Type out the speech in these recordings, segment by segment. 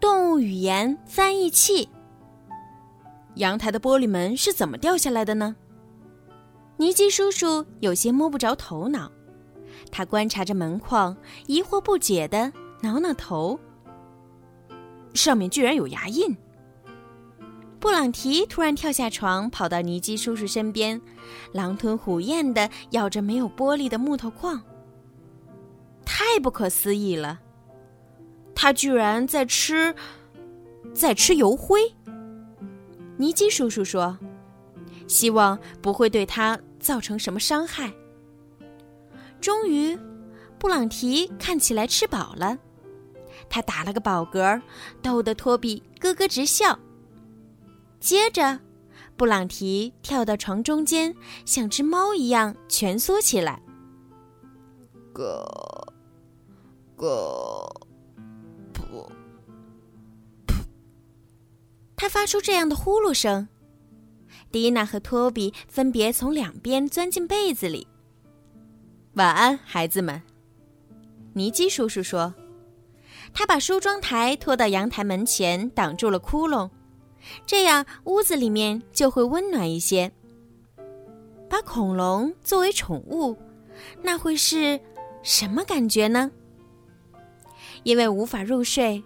动物语言翻译器。阳台的玻璃门是怎么掉下来的呢？尼基叔叔有些摸不着头脑，他观察着门框，疑惑不解的挠挠头。上面居然有牙印。布朗提突然跳下床，跑到尼基叔叔身边，狼吞虎咽的咬着没有玻璃的木头框。太不可思议了！他居然在吃，在吃油灰。尼基叔叔说：“希望不会对他造成什么伤害。”终于，布朗提看起来吃饱了，他打了个饱嗝，逗得托比咯咯直笑。接着，布朗提跳到床中间，像只猫一样蜷缩起来。咯，咯。他发出这样的呼噜声，迪娜和托比分别从两边钻进被子里。晚安，孩子们，尼基叔叔说。他把梳妆台拖到阳台门前，挡住了窟窿，这样屋子里面就会温暖一些。把恐龙作为宠物，那会是什么感觉呢？因为无法入睡。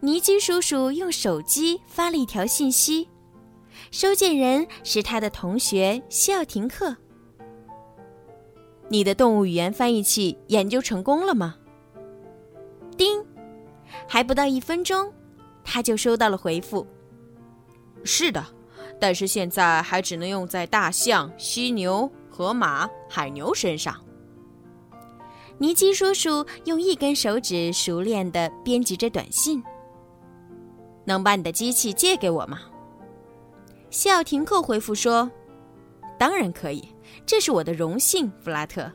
尼基叔叔用手机发了一条信息，收件人是他的同学西奥廷克。你的动物语言翻译器研究成功了吗？叮，还不到一分钟，他就收到了回复。是的，但是现在还只能用在大象、犀牛、河马、海牛身上。尼基叔叔用一根手指熟练地编辑着短信。能把你的机器借给我吗？西奥廷克回复说：“当然可以，这是我的荣幸，弗拉特。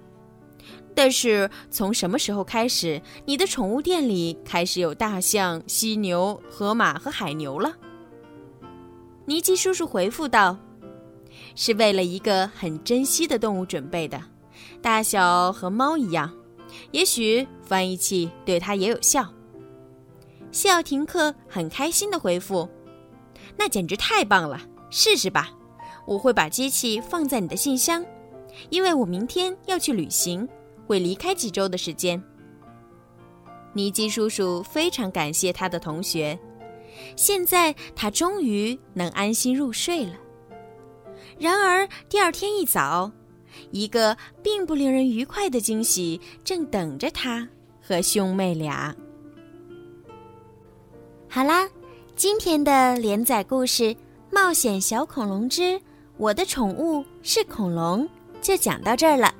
但是从什么时候开始，你的宠物店里开始有大象、犀牛、河马和海牛了？”尼基叔叔回复道：“是为了一个很珍惜的动物准备的，大小和猫一样。也许翻译器对他也有效。”西奥廷克很开心的回复：“那简直太棒了！试试吧，我会把机器放在你的信箱，因为我明天要去旅行，会离开几周的时间。”尼基叔叔非常感谢他的同学。现在他终于能安心入睡了。然而第二天一早，一个并不令人愉快的惊喜正等着他和兄妹俩。好啦，今天的连载故事《冒险小恐龙之我的宠物是恐龙》就讲到这儿了。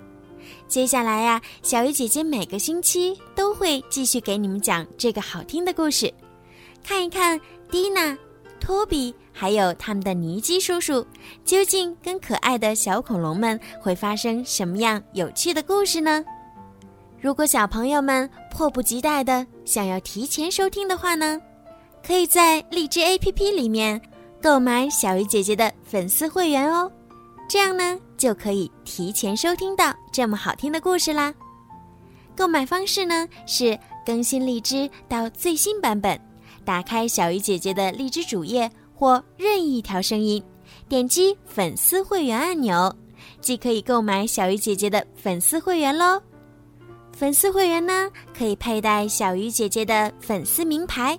接下来呀，小鱼姐姐每个星期都会继续给你们讲这个好听的故事。看一看蒂娜、托比还有他们的尼基叔叔，究竟跟可爱的小恐龙们会发生什么样有趣的故事呢？如果小朋友们迫不及待的想要提前收听的话呢，可以在荔枝 APP 里面购买小鱼姐姐的粉丝会员哦，这样呢就可以提前收听到这么好听的故事啦。购买方式呢是更新荔枝到最新版本。打开小鱼姐姐的荔枝主页或任意一条声音，点击粉丝会员按钮，即可以购买小鱼姐姐的粉丝会员喽。粉丝会员呢，可以佩戴小鱼姐姐的粉丝名牌，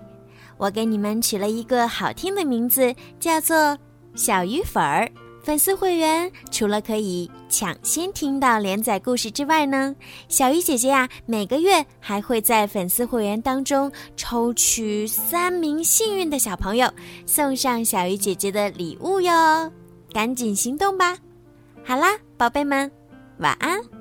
我给你们取了一个好听的名字，叫做小鱼粉儿。粉丝会员除了可以抢先听到连载故事之外呢，小鱼姐姐呀，每个月还会在粉丝会员当中抽取三名幸运的小朋友，送上小鱼姐姐的礼物哟！赶紧行动吧！好啦，宝贝们，晚安。